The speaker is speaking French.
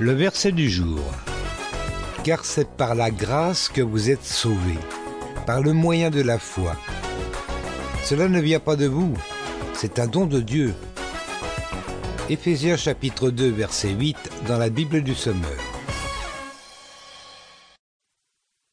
Le verset du jour. Car c'est par la grâce que vous êtes sauvés, par le moyen de la foi. Cela ne vient pas de vous, c'est un don de Dieu. Éphésiens chapitre 2 verset 8 dans la Bible du Sommeur.